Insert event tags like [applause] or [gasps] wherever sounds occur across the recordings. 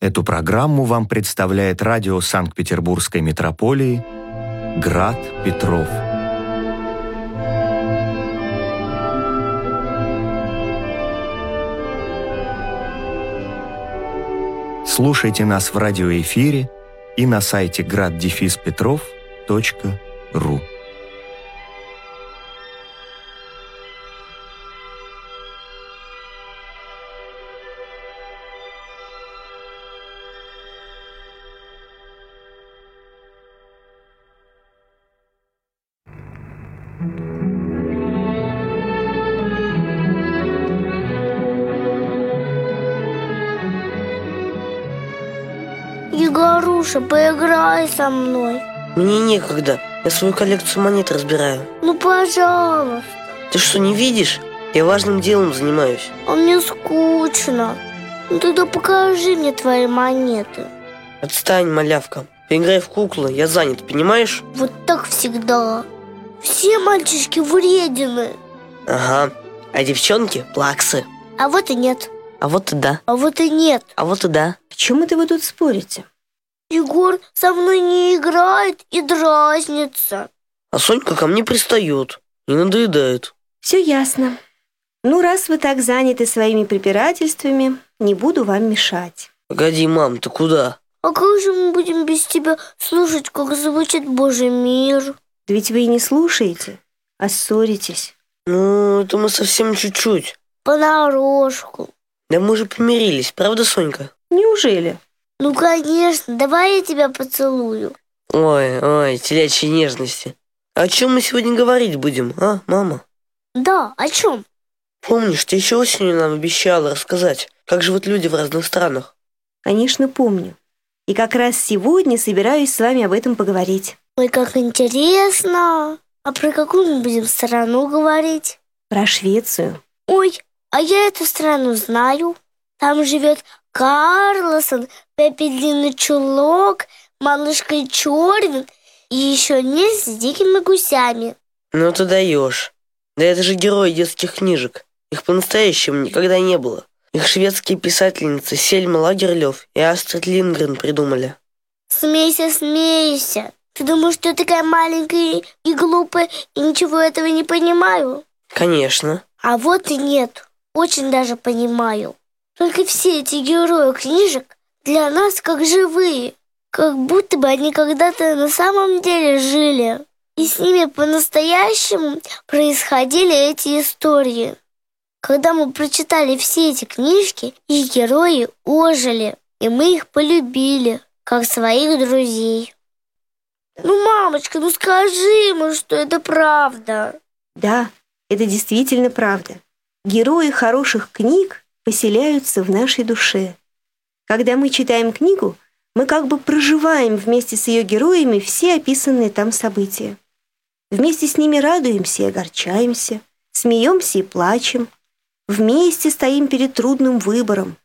Эту программу вам представляет радио Санкт-Петербургской метрополии «Град Петров». Слушайте нас в радиоэфире и на сайте graddefиспетров.ру. со мной. Мне некогда. Я свою коллекцию монет разбираю. Ну, пожалуйста. Ты что, не видишь? Я важным делом занимаюсь. А мне скучно. Ну тогда покажи мне твои монеты. Отстань, малявка. Поиграй в куклы, я занят, понимаешь? Вот так всегда. Все мальчишки вредины. Ага. А девчонки плаксы. А вот и нет. А вот и да. А вот и нет. А вот и да. О чем это вы тут спорите? Егор со мной не играет и дразнится. А Сонька ко мне пристает и надоедает. Все ясно. Ну, раз вы так заняты своими препирательствами, не буду вам мешать. Погоди, мам, ты куда? А как же мы будем без тебя слушать, как звучит Божий мир? Да ведь вы и не слушаете, а ссоритесь. Ну, это мы совсем чуть-чуть. Понарошку. Да мы же помирились, правда, Сонька? Неужели? Ну, конечно, давай я тебя поцелую. Ой, ой, телячьи нежности. О чем мы сегодня говорить будем, а, мама? Да, о чем? Помнишь, ты еще осенью нам обещала рассказать, как живут люди в разных странах? Конечно, помню. И как раз сегодня собираюсь с вами об этом поговорить. Ой, как интересно. А про какую мы будем страну говорить? Про Швецию. Ой, а я эту страну знаю. Там живет Карлосон, Пеппи Длинный Чулок, Малышка Чорвин и еще не с дикими гусями. Ну ты даешь. Да это же герои детских книжек. Их по-настоящему никогда не было. Их шведские писательницы Сельма Лагерлёв и Астрид Лингрен придумали. Смейся, смейся. Ты думаешь, что я такая маленькая и глупая и ничего этого не понимаю? Конечно. А вот и нет. Очень даже понимаю. Только все эти герои книжек для нас как живые. Как будто бы они когда-то на самом деле жили. И с ними по-настоящему происходили эти истории. Когда мы прочитали все эти книжки, их герои ожили, и мы их полюбили, как своих друзей. Ну, мамочка, ну скажи ему, что это правда. Да, это действительно правда. Герои хороших книг поселяются в нашей душе. Когда мы читаем книгу, мы как бы проживаем вместе с ее героями все описанные там события. Вместе с ними радуемся и огорчаемся, смеемся и плачем, вместе стоим перед трудным выбором,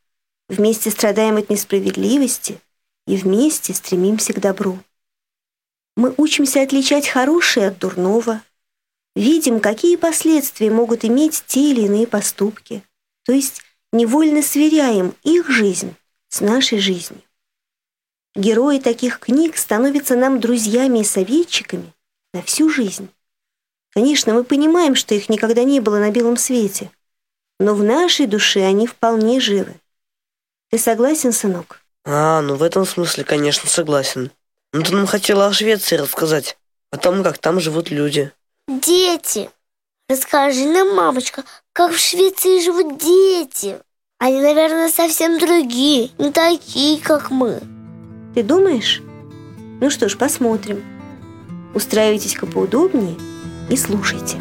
вместе страдаем от несправедливости и вместе стремимся к добру. Мы учимся отличать хорошее от дурного, видим, какие последствия могут иметь те или иные поступки, то есть невольно сверяем их жизнь с нашей жизнью. Герои таких книг становятся нам друзьями и советчиками на всю жизнь. Конечно, мы понимаем, что их никогда не было на белом свете, но в нашей душе они вполне живы. Ты согласен, сынок? А, ну в этом смысле, конечно, согласен. Ну ты нам хотела о Швеции рассказать, о том, как там живут люди. Дети. Расскажи нам, мамочка, как в Швеции живут дети. Они, наверное, совсем другие, не такие, как мы. Ты думаешь? Ну что ж, посмотрим. Устраивайтесь-ка поудобнее и слушайте.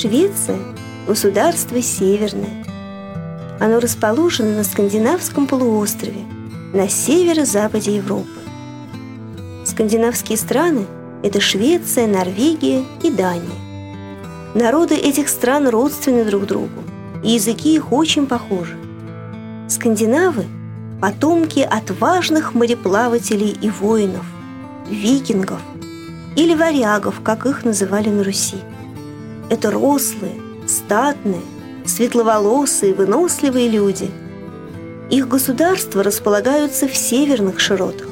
Швеция – государство северное. Оно расположено на скандинавском полуострове, на северо-западе Европы. Скандинавские страны – это Швеция, Норвегия и Дания. Народы этих стран родственны друг другу, и языки их очень похожи. Скандинавы – потомки отважных мореплавателей и воинов, викингов или варягов, как их называли на Руси. Это рослые, статные, светловолосые, выносливые люди. Их государства располагаются в северных широтах,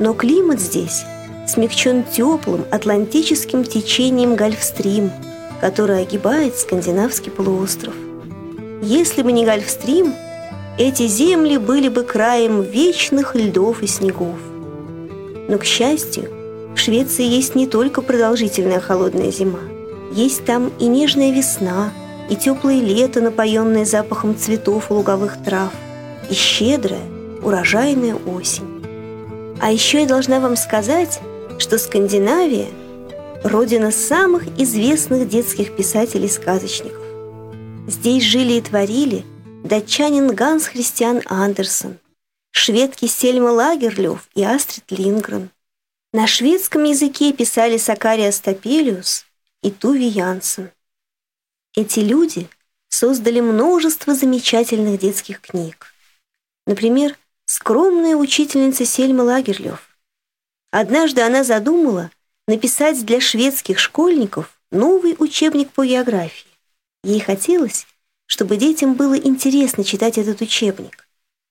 но климат здесь смягчен теплым атлантическим течением Гольфстрим, который огибает скандинавский полуостров. Если бы не Гольфстрим, эти земли были бы краем вечных льдов и снегов. Но, к счастью, в Швеции есть не только продолжительная холодная зима. Есть там и нежная весна, и теплое лето, напоенное запахом цветов и луговых трав, и щедрая, урожайная осень. А еще я должна вам сказать, что Скандинавия – родина самых известных детских писателей-сказочников. Здесь жили и творили датчанин Ганс Христиан Андерсон, шведки Сельма Лагерлёв и Астрид Лингрен. На шведском языке писали Сакария Стапелиус и Туви Янсен. Эти люди создали множество замечательных детских книг. Например, скромная учительница Сельма Лагерлёв. Однажды она задумала написать для шведских школьников новый учебник по географии. Ей хотелось, чтобы детям было интересно читать этот учебник,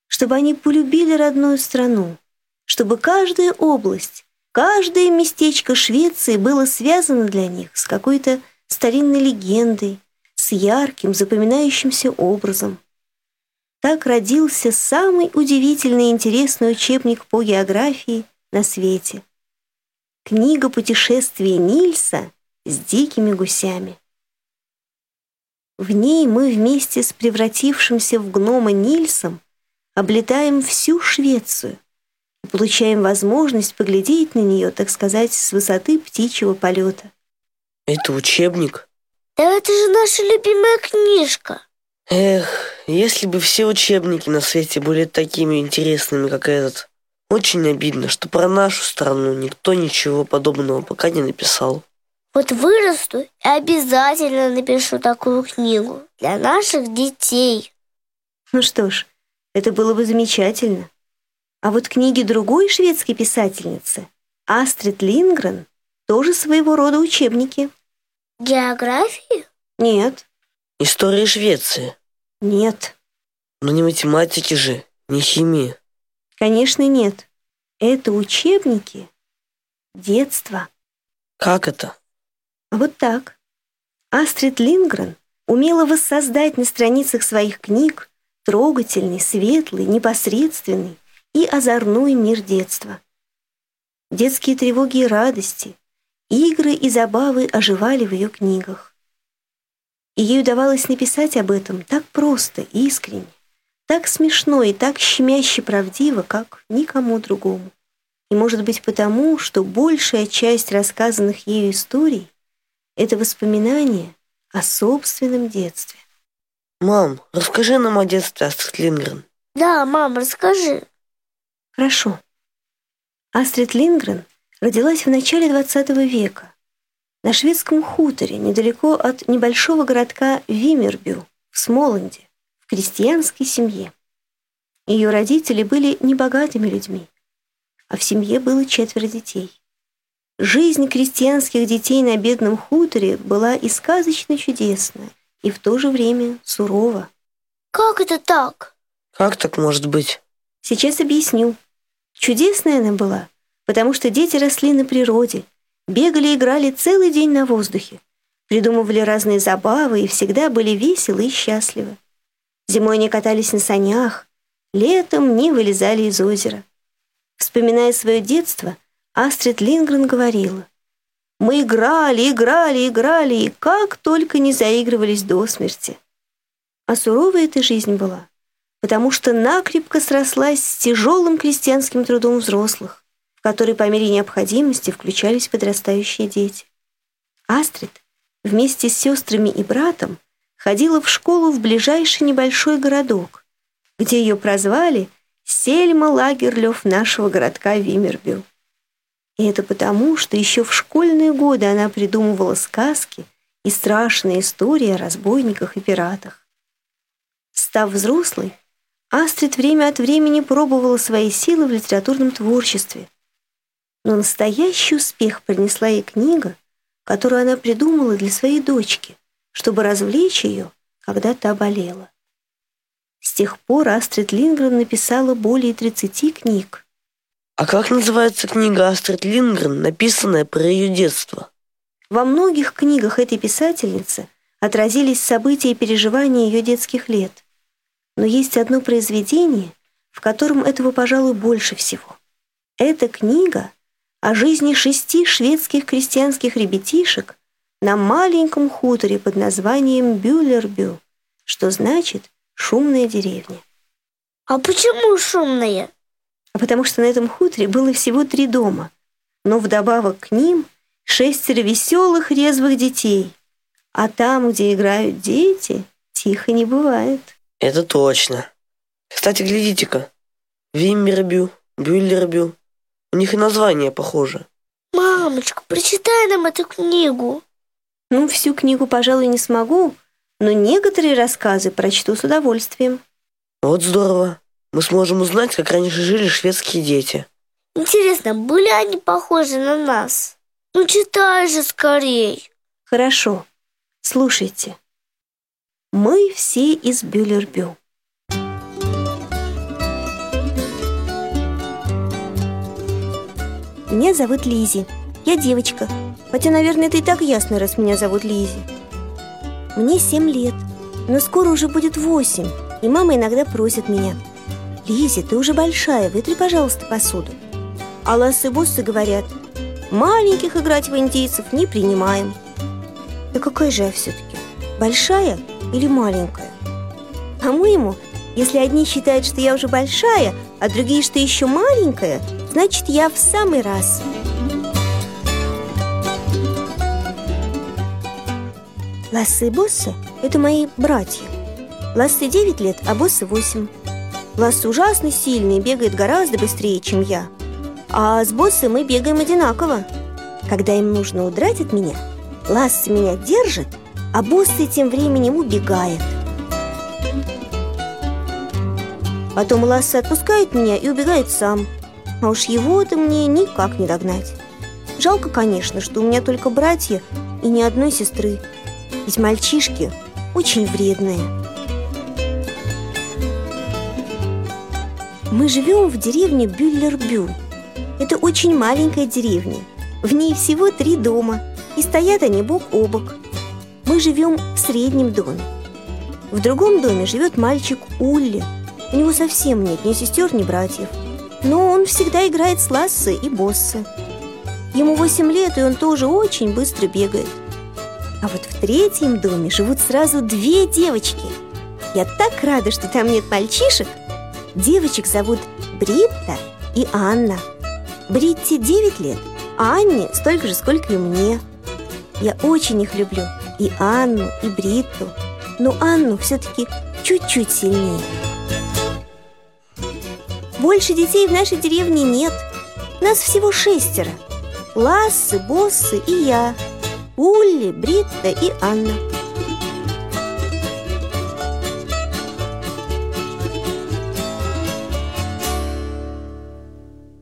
чтобы они полюбили родную страну, чтобы каждая область, каждое местечко Швеции было связано для них с какой-то старинной легендой, с ярким, запоминающимся образом. Так родился самый удивительный и интересный учебник по географии на свете. Книга путешествия Нильса с дикими гусями. В ней мы вместе с превратившимся в гнома Нильсом облетаем всю Швецию получаем возможность поглядеть на нее, так сказать, с высоты птичьего полета. Это учебник? Да это же наша любимая книжка. Эх, если бы все учебники на свете были такими интересными, как этот. Очень обидно, что про нашу страну никто ничего подобного пока не написал. Вот вырасту и обязательно напишу такую книгу для наших детей. Ну что ж, это было бы замечательно. А вот книги другой шведской писательницы, Астрид Лингрен, тоже своего рода учебники. Географии? Нет. История Швеции? Нет. Но не математики же, не химии. Конечно, нет. Это учебники детства. Как это? Вот так. Астрид Лингрен умела воссоздать на страницах своих книг трогательный, светлый, непосредственный и озорной мир детства. Детские тревоги и радости, игры и забавы оживали в ее книгах. И ей удавалось написать об этом так просто, искренне так смешно и так щемяще правдиво, как никому другому. И может быть потому, что большая часть рассказанных ею историй — это воспоминания о собственном детстве. Мам, расскажи нам о детстве Астрид Лингрен. Да, мам, расскажи. Хорошо. Астрид Лингрен родилась в начале XX века на шведском хуторе недалеко от небольшого городка Вимербю в Смоланде крестьянской семье. Ее родители были небогатыми людьми, а в семье было четверо детей. Жизнь крестьянских детей на бедном хуторе была и сказочно чудесная, и в то же время сурова. Как это так? Как так может быть? Сейчас объясню. Чудесная она была, потому что дети росли на природе, бегали и играли целый день на воздухе, придумывали разные забавы и всегда были веселы и счастливы. Зимой они катались на санях, летом не вылезали из озера. Вспоминая свое детство, Астрид Лингрен говорила, «Мы играли, играли, играли, и как только не заигрывались до смерти». А суровая эта жизнь была, потому что накрепко срослась с тяжелым крестьянским трудом взрослых, в который по мере необходимости включались подрастающие дети. Астрид вместе с сестрами и братом ходила в школу в ближайший небольшой городок, где ее прозвали Сельма Лагерлёв нашего городка Вимербю. И это потому, что еще в школьные годы она придумывала сказки и страшные истории о разбойниках и пиратах. Став взрослой, Астрид время от времени пробовала свои силы в литературном творчестве. Но настоящий успех принесла ей книга, которую она придумала для своей дочки, чтобы развлечь ее, когда та болела. С тех пор Астрид Лингрен написала более 30 книг. А как называется книга Астрид Лингрен, написанная про ее детство? Во многих книгах этой писательницы отразились события и переживания ее детских лет. Но есть одно произведение, в котором этого, пожалуй, больше всего. Эта книга о жизни шести шведских крестьянских ребятишек на маленьком хуторе под названием Бюллербю, что значит «шумная деревня». А почему шумная? А потому что на этом хуторе было всего три дома, но вдобавок к ним шестеро веселых резвых детей. А там, где играют дети, тихо не бывает. Это точно. Кстати, глядите-ка. Виммербю, Бюллербю. У них и название похоже. Мамочка, прочитай нам эту книгу. Ну, всю книгу, пожалуй, не смогу, но некоторые рассказы прочту с удовольствием. Вот здорово. Мы сможем узнать, как раньше жили шведские дети. Интересно, были они похожи на нас? Ну, читай же скорей. Хорошо. Слушайте. Мы все из Бюллербю. Меня зовут Лизи. Я девочка. Хотя, наверное, это и так ясно, раз меня зовут Лизи. Мне семь лет, но скоро уже будет восемь, и мама иногда просит меня. Лизи, ты уже большая, вытри, пожалуйста, посуду. А Лассы и Боссы говорят, маленьких играть в индейцев не принимаем. Да какая же я все-таки? Большая или маленькая? По-моему, если одни считают, что я уже большая, а другие, что еще маленькая, значит, я в самый раз. Лассы и Боссы – это мои братья. Лассы 9 лет, а Боссы 8. Лассы ужасно сильный, бегает гораздо быстрее, чем я. А с Боссы мы бегаем одинаково. Когда им нужно удрать от меня, Лассы меня держит, а Боссы тем временем убегает. Потом Лассы отпускает меня и убегает сам. А уж его-то мне никак не догнать. Жалко, конечно, что у меня только братья и ни одной сестры. Ведь мальчишки очень вредные. Мы живем в деревне Бюллербю. Это очень маленькая деревня. В ней всего три дома, и стоят они бок о бок. Мы живем в среднем доме. В другом доме живет мальчик Улли. У него совсем нет ни сестер, ни братьев. Но он всегда играет с Лассе и Боссе. Ему восемь лет, и он тоже очень быстро бегает. А вот в третьем доме живут сразу две девочки. Я так рада, что там нет мальчишек. Девочек зовут Бритта и Анна. Бритте 9 лет, а Анне столько же, сколько и мне. Я очень их люблю, и Анну, и Бритту. Но Анну все-таки чуть-чуть сильнее. Больше детей в нашей деревне нет. Нас всего шестеро. Лассы, Боссы и я – Улли, Бритта и Анна.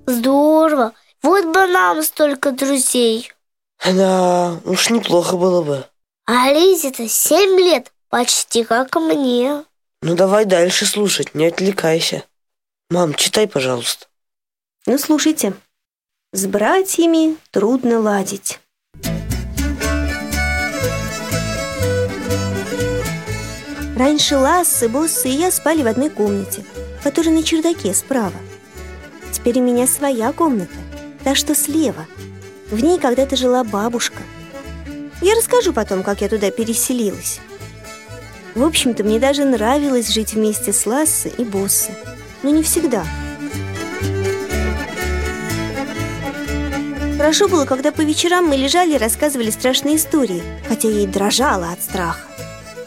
Здорово. Вот бы нам столько друзей. Да, уж неплохо было бы. А Лизе-то семь лет, почти как мне. Ну давай дальше слушать, не отвлекайся. Мам, читай, пожалуйста. Ну, слушайте. С братьями трудно ладить. Раньше Лассы, Боссы и я спали в одной комнате, которая на чердаке справа. Теперь у меня своя комната, та, что слева. В ней когда-то жила бабушка. Я расскажу потом, как я туда переселилась. В общем-то, мне даже нравилось жить вместе с Лассы и Боссы. Но не всегда. Хорошо было, когда по вечерам мы лежали и рассказывали страшные истории, хотя я и дрожала от страха.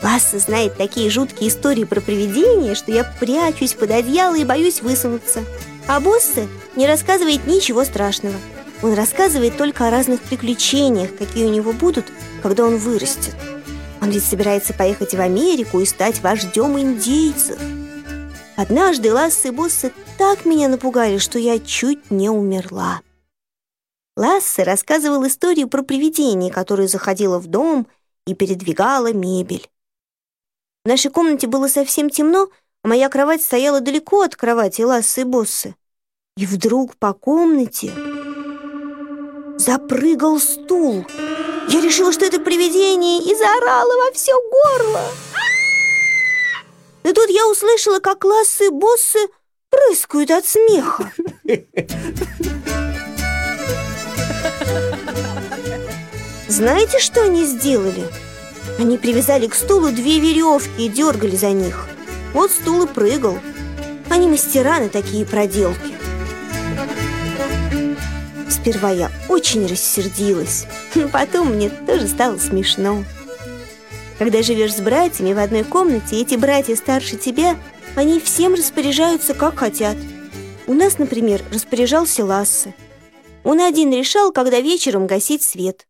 Ласса знает такие жуткие истории про привидения, что я прячусь под одеяло и боюсь высунуться. А Боссе не рассказывает ничего страшного. Он рассказывает только о разных приключениях, какие у него будут, когда он вырастет. Он ведь собирается поехать в Америку и стать вождем индейцев. Однажды Ласса и Босса так меня напугали, что я чуть не умерла. Лассе рассказывал историю про привидение, которое заходило в дом и передвигало мебель. В нашей комнате было совсем темно, а моя кровать стояла далеко от кровати Лассы и Боссы. И вдруг по комнате запрыгал стул. Я решила, что это привидение, и заорала во все горло. И тут я услышала, как Лассы и Боссы прыскают от смеха. Знаете, что они сделали? Они привязали к стулу две веревки и дергали за них. Вот стул и прыгал. Они мастера на такие проделки. Сперва я очень рассердилась, но [laughs] потом мне тоже стало смешно. Когда живешь с братьями в одной комнате, эти братья старше тебя, они всем распоряжаются, как хотят. У нас, например, распоряжался Лассе. Он один решал, когда вечером гасить свет.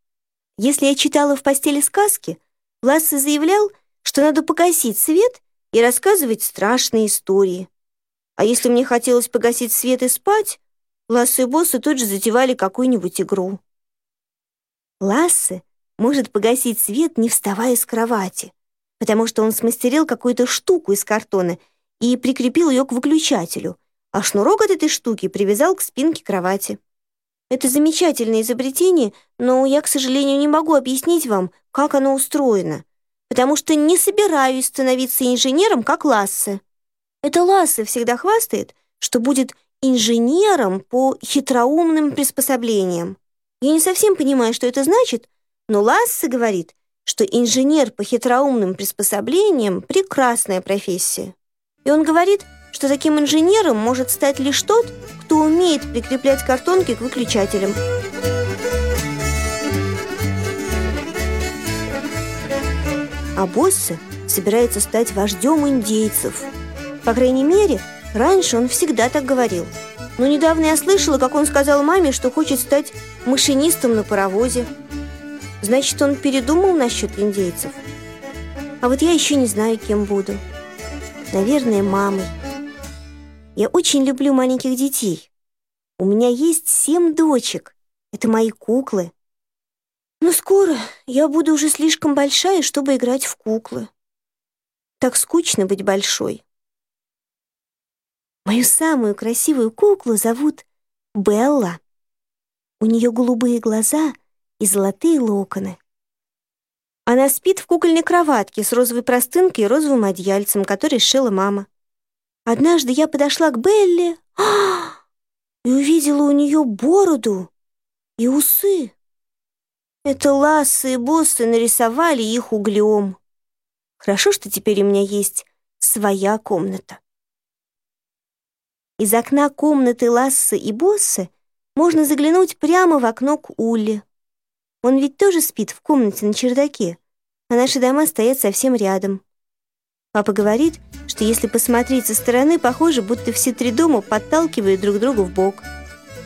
Если я читала в постели сказки, Лассе заявлял, что надо погасить свет и рассказывать страшные истории. А если мне хотелось погасить свет и спать, Лассе и Боссе тут же затевали какую-нибудь игру. Лассе может погасить свет, не вставая с кровати, потому что он смастерил какую-то штуку из картона и прикрепил ее к выключателю, а шнурок от этой штуки привязал к спинке кровати. Это замечательное изобретение, но я, к сожалению, не могу объяснить вам, как оно устроено, потому что не собираюсь становиться инженером, как Лассе. Это Лассе всегда хвастает, что будет инженером по хитроумным приспособлениям. Я не совсем понимаю, что это значит, но Лассе говорит, что инженер по хитроумным приспособлениям — прекрасная профессия. И он говорит, что таким инженером может стать лишь тот, кто умеет прикреплять картонки к выключателям. А Боссе собирается стать вождем индейцев. По крайней мере, Раньше он всегда так говорил. Но недавно я слышала, как он сказал маме, что хочет стать машинистом на паровозе. Значит, он передумал насчет индейцев. А вот я еще не знаю, кем буду. Наверное, мамой. Я очень люблю маленьких детей. У меня есть семь дочек. Это мои куклы. Но скоро я буду уже слишком большая, чтобы играть в куклы. Так скучно быть большой. Мою самую красивую куклу зовут Белла. У нее голубые глаза и золотые локоны. Она спит в кукольной кроватке с розовой простынкой и розовым одеяльцем, который сшила мама. Однажды я подошла к Белле [gasps] и увидела у нее бороду и усы. Это Лассы и Боссы нарисовали их углем. Хорошо, что теперь у меня есть своя комната. Из окна комнаты Лассы и Боссы можно заглянуть прямо в окно к Улле. Он ведь тоже спит в комнате на чердаке, а наши дома стоят совсем рядом. Папа говорит, что если посмотреть со стороны, похоже, будто все три дома подталкивают друг друга в бок.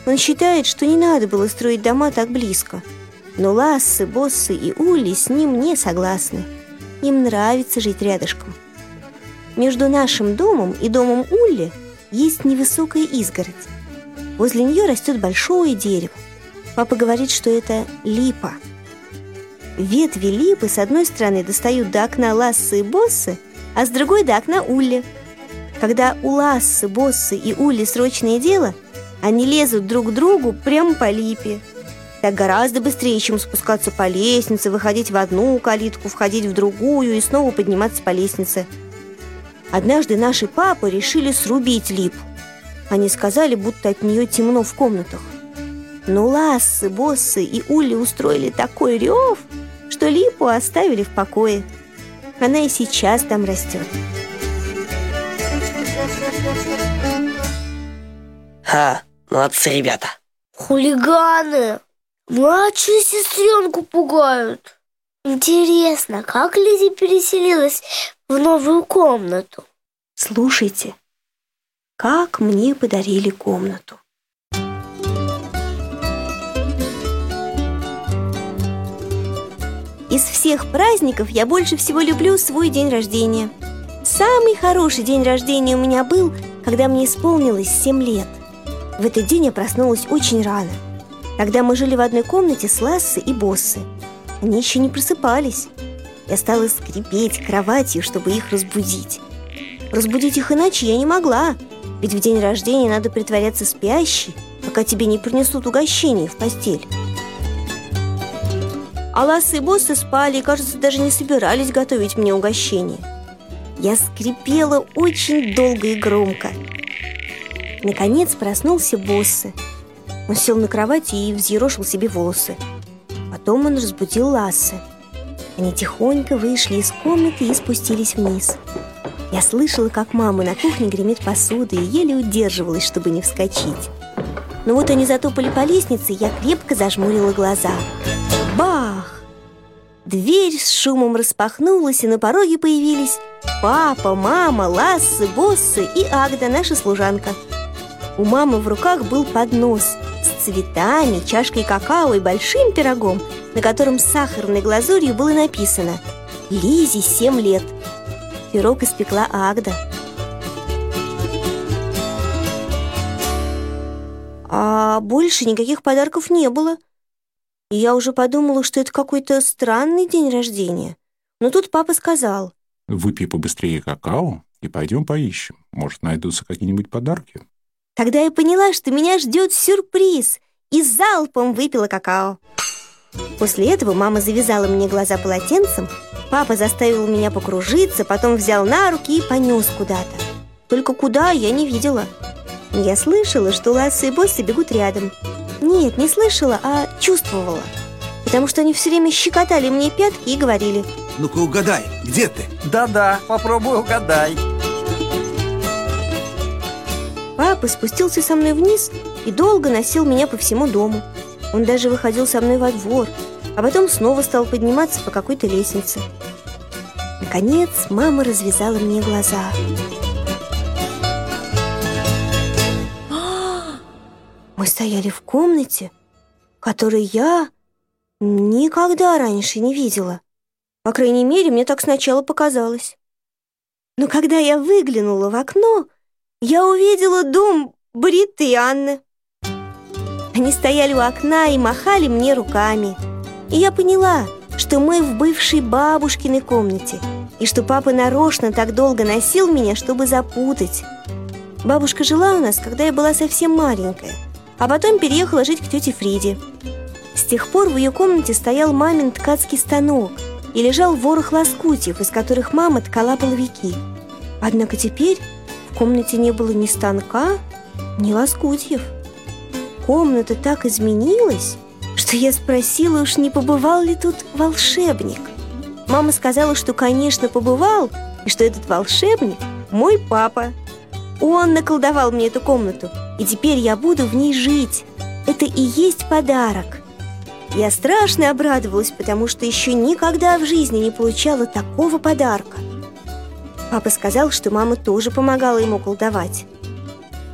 Он считает, что не надо было строить дома так близко. Но Лассы, Боссы и Улли с ним не согласны. Им нравится жить рядышком. Между нашим домом и домом Улли – есть невысокая изгородь. Возле нее растет большое дерево. Папа говорит, что это липа. Ветви липы с одной стороны достают до окна Лассы и Боссы, а с другой до окна Улли. Когда у Лассы, Боссы и Улли срочное дело, они лезут друг к другу прямо по липе. Так гораздо быстрее, чем спускаться по лестнице, выходить в одну калитку, входить в другую и снова подниматься по лестнице – Однажды наши папы решили срубить липу. Они сказали, будто от нее темно в комнатах. Но Лассы, Боссы и Ули устроили такой рев, что липу оставили в покое. Она и сейчас там растет. Ха, молодцы ребята. Хулиганы! Младшую сестренку пугают. Интересно, как Лизи переселилась в новую комнату. Слушайте, как мне подарили комнату. Из всех праздников я больше всего люблю свой день рождения. Самый хороший день рождения у меня был, когда мне исполнилось 7 лет. В этот день я проснулась очень рано. Тогда мы жили в одной комнате с Лассы и Боссы. Они еще не просыпались. Я стала скрипеть кроватью, чтобы их разбудить. Разбудить их иначе я не могла, ведь в день рождения надо притворяться спящей, пока тебе не принесут угощение в постель. А Ласса и Боссы спали и, кажется, даже не собирались готовить мне угощение. Я скрипела очень долго и громко. Наконец проснулся Боссы. Он сел на кровати и взъерошил себе волосы. Потом он разбудил Лассы. Они тихонько вышли из комнаты и спустились вниз. Я слышала, как мама на кухне гремит посудой и еле удерживалась, чтобы не вскочить. Но вот они затопали по лестнице, и я крепко зажмурила глаза. Бах! Дверь с шумом распахнулась, и на пороге появились папа, мама, Лассы, Боссы и Агда, наша служанка. У мамы в руках был поднос цветами, чашкой какао и большим пирогом, на котором сахарной глазурью было написано «Лизе семь лет». Пирог испекла Агда. А больше никаких подарков не было. И я уже подумала, что это какой-то странный день рождения. Но тут папа сказал. Выпей побыстрее какао и пойдем поищем. Может, найдутся какие-нибудь подарки. Тогда я поняла, что меня ждет сюрприз, и залпом выпила какао. После этого мама завязала мне глаза полотенцем, папа заставил меня покружиться, потом взял на руки и понес куда-то. Только куда, я не видела. Я слышала, что Ласса и Боссы бегут рядом. Нет, не слышала, а чувствовала. Потому что они все время щекотали мне пятки и говорили Ну-ка угадай, где ты? Да-да, попробуй угадай Папа спустился со мной вниз и долго носил меня по всему дому Он даже выходил со мной во двор А потом снова стал подниматься по какой-то лестнице Наконец мама развязала мне глаза Мы стояли в комнате, которой я никогда раньше не видела. По крайней мере, мне так сначала показалось. Но когда я выглянула в окно, я увидела дом Бриты и Анны. Они стояли у окна и махали мне руками. И я поняла, что мы в бывшей бабушкиной комнате, и что папа нарочно так долго носил меня, чтобы запутать. Бабушка жила у нас, когда я была совсем маленькая – а потом переехала жить к тете Фриде. С тех пор в ее комнате стоял мамин ткацкий станок и лежал ворох лоскутьев, из которых мама ткала половики. Однако теперь в комнате не было ни станка, ни лоскутьев. Комната так изменилась, что я спросила, уж не побывал ли тут волшебник. Мама сказала, что, конечно, побывал, и что этот волшебник – мой папа. Он наколдовал мне эту комнату – и теперь я буду в ней жить. Это и есть подарок. Я страшно обрадовалась, потому что еще никогда в жизни не получала такого подарка. Папа сказал, что мама тоже помогала ему колдовать.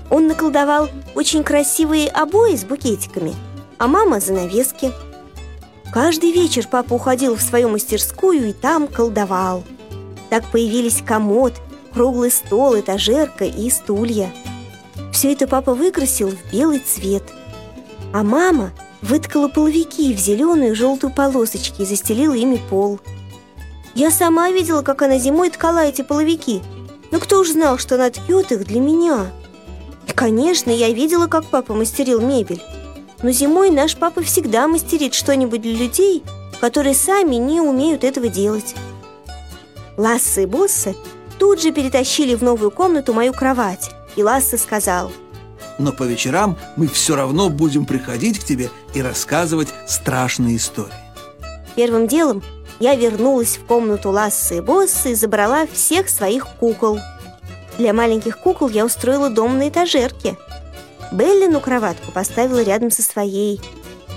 Он наколдовал очень красивые обои с букетиками, а мама – занавески. Каждый вечер папа уходил в свою мастерскую и там колдовал. Так появились комод, круглый стол, этажерка и стулья – все это папа выкрасил в белый цвет. А мама выткала половики в зеленую и желтую полосочки и застелила ими пол. Я сама видела, как она зимой ткала эти половики. Но кто уж знал, что она ткет их для меня? И, конечно, я видела, как папа мастерил мебель. Но зимой наш папа всегда мастерит что-нибудь для людей, которые сами не умеют этого делать. Ласса и Босса тут же перетащили в новую комнату мою кровать и Ласса сказал Но по вечерам мы все равно будем приходить к тебе и рассказывать страшные истории Первым делом я вернулась в комнату Лассы и Босса и забрала всех своих кукол Для маленьких кукол я устроила дом на этажерке Беллину кроватку поставила рядом со своей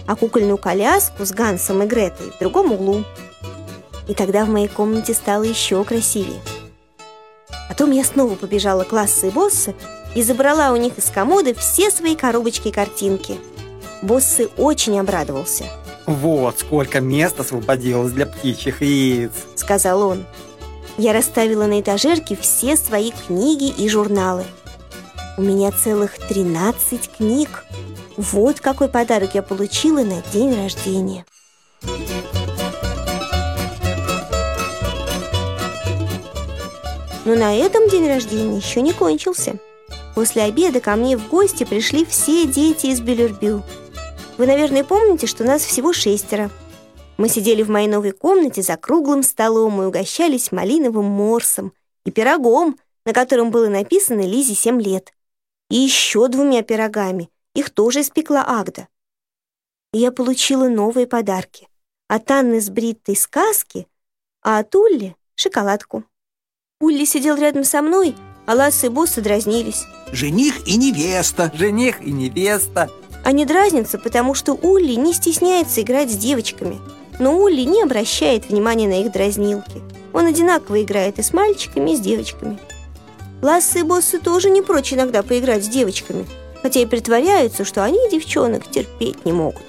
а кукольную коляску с Гансом и Гретой в другом углу. И тогда в моей комнате стало еще красивее. Потом я снова побежала к Лассе и Боссе и забрала у них из комода все свои коробочки и картинки. Боссы очень обрадовался. Вот сколько места освободилось для птичьих яиц. сказал он. Я расставила на этажерке все свои книги и журналы. У меня целых 13 книг. Вот какой подарок я получила на день рождения. Но на этом день рождения еще не кончился. После обеда ко мне в гости пришли все дети из Белюрбю. Вы, наверное, помните, что нас всего шестеро. Мы сидели в моей новой комнате за круглым столом и угощались малиновым морсом и пирогом, на котором было написано Лизе семь лет. И еще двумя пирогами. Их тоже испекла Агда. И я получила новые подарки. От Анны с Бриттой сказки, а от Улли — шоколадку. Улли сидел рядом со мной, а Ласса и Босса дразнились. Жених и невеста. Жених и невеста. Они дразнятся, потому что Улли не стесняется играть с девочками. Но Улли не обращает внимания на их дразнилки. Он одинаково играет и с мальчиками, и с девочками. Ласса и Боссы тоже не прочь иногда поиграть с девочками, хотя и притворяются, что они девчонок терпеть не могут.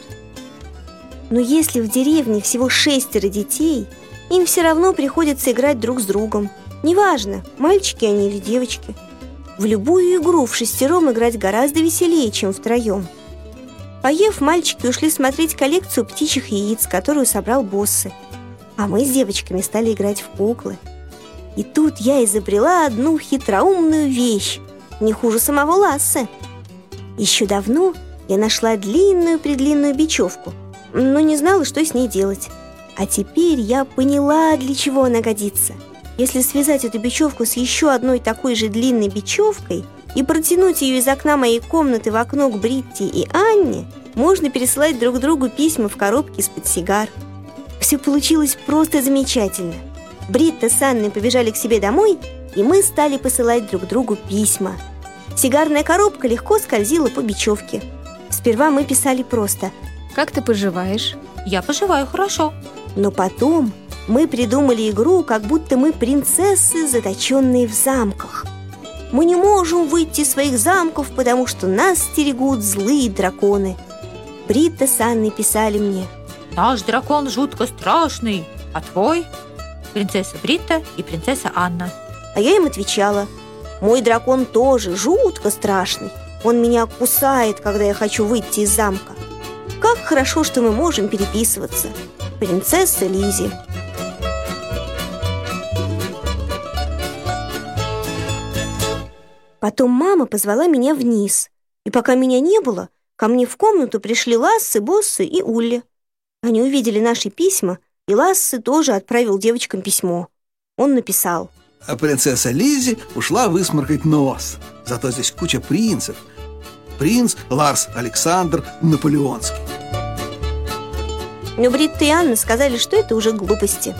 Но если в деревне всего шестеро детей, им все равно приходится играть друг с другом. Неважно, мальчики они или девочки. В любую игру в шестером играть гораздо веселее, чем втроем. Поев, мальчики ушли смотреть коллекцию птичьих яиц, которую собрал боссы. А мы с девочками стали играть в куклы. И тут я изобрела одну хитроумную вещь, не хуже самого Лассе. Еще давно я нашла длинную-предлинную бечевку, но не знала, что с ней делать. А теперь я поняла, для чего она годится. Если связать эту бечевку с еще одной такой же длинной бечевкой и протянуть ее из окна моей комнаты в окно к Бритти и Анне, можно пересылать друг другу письма в коробке из-под сигар. Все получилось просто замечательно. Бритта с Анной побежали к себе домой, и мы стали посылать друг другу письма. Сигарная коробка легко скользила по бечевке. Сперва мы писали просто Как ты поживаешь? Я поживаю хорошо. Но потом мы придумали игру, как будто мы принцессы, заточенные в замках. Мы не можем выйти из своих замков, потому что нас стерегут злые драконы. Бритта с Анной писали мне. Наш дракон жутко страшный, а твой? Принцесса Брита и принцесса Анна. А я им отвечала. Мой дракон тоже жутко страшный. Он меня кусает, когда я хочу выйти из замка. Как хорошо, что мы можем переписываться. Принцесса Лизи. Потом мама позвала меня вниз. И пока меня не было, ко мне в комнату пришли Лассы, Боссы и Улли. Они увидели наши письма, и Лассы тоже отправил девочкам письмо. Он написал А принцесса Лизи ушла высморкать нос. Зато здесь куча принцев. Принц Ларс Александр Наполеонский. Но Бритта и Анна сказали, что это уже глупости.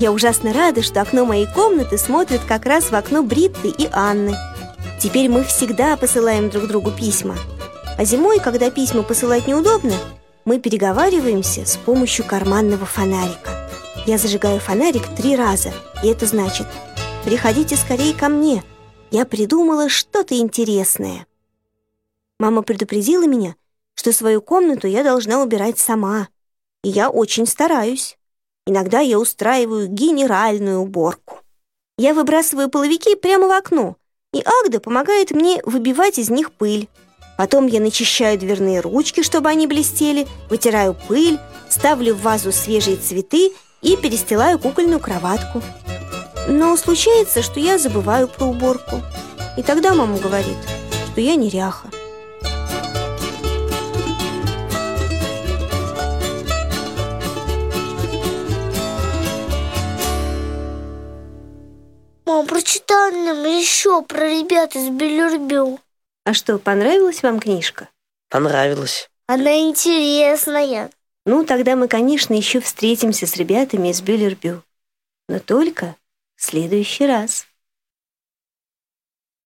Я ужасно рада, что окно моей комнаты смотрит как раз в окно Бритты и Анны. Теперь мы всегда посылаем друг другу письма. А зимой, когда письма посылать неудобно, мы переговариваемся с помощью карманного фонарика. Я зажигаю фонарик три раза, и это значит «Приходите скорее ко мне, я придумала что-то интересное». Мама предупредила меня, что свою комнату я должна убирать сама. И я очень стараюсь. Иногда я устраиваю генеральную уборку. Я выбрасываю половики прямо в окно, и Агда помогает мне выбивать из них пыль. Потом я начищаю дверные ручки, чтобы они блестели, вытираю пыль, ставлю в вазу свежие цветы и перестилаю кукольную кроватку. Но случается, что я забываю про уборку. И тогда мама говорит, что я неряха. Мам, прочитай нам еще про ребят из Белюрбю. А что, понравилась вам книжка? Понравилось. Она интересная. Ну, тогда мы, конечно, еще встретимся с ребятами из Бюллербю. Но только в следующий раз.